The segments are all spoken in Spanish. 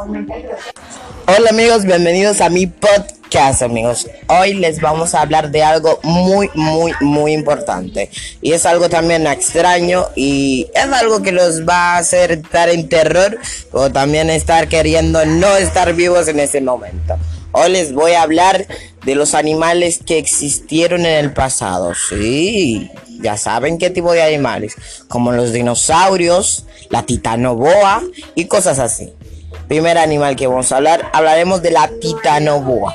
Hola amigos, bienvenidos a mi podcast amigos. Hoy les vamos a hablar de algo muy, muy, muy importante. Y es algo también extraño y es algo que los va a hacer estar en terror o también estar queriendo no estar vivos en ese momento. Hoy les voy a hablar de los animales que existieron en el pasado. Sí, ya saben qué tipo de animales, como los dinosaurios, la titanoboa y cosas así. Primer animal que vamos a hablar, hablaremos de la titanoboa.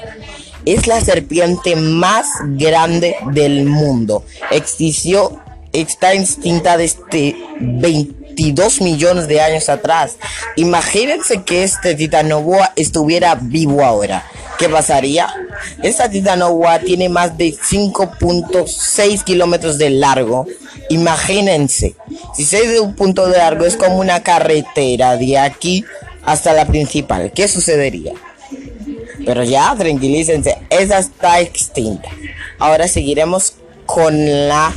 Es la serpiente más grande del mundo. Existió, está extinta desde 22 millones de años atrás. Imagínense que este titanoboa estuviera vivo ahora. ¿Qué pasaría? Esta titanoboa tiene más de 5.6 kilómetros de largo. Imagínense, si 6 de un punto de largo es como una carretera de aquí hasta la principal. ¿Qué sucedería? Pero ya, tranquilícense, esa está extinta. Ahora seguiremos con la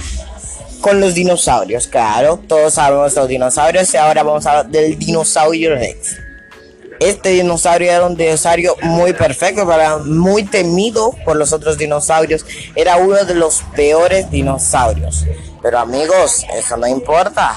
con los dinosaurios, claro, todos sabemos los dinosaurios y ahora vamos a hablar del dinosaurio Rex. Este dinosaurio era un dinosaurio muy perfecto, para, muy temido por los otros dinosaurios. Era uno de los peores dinosaurios. Pero amigos, eso no importa.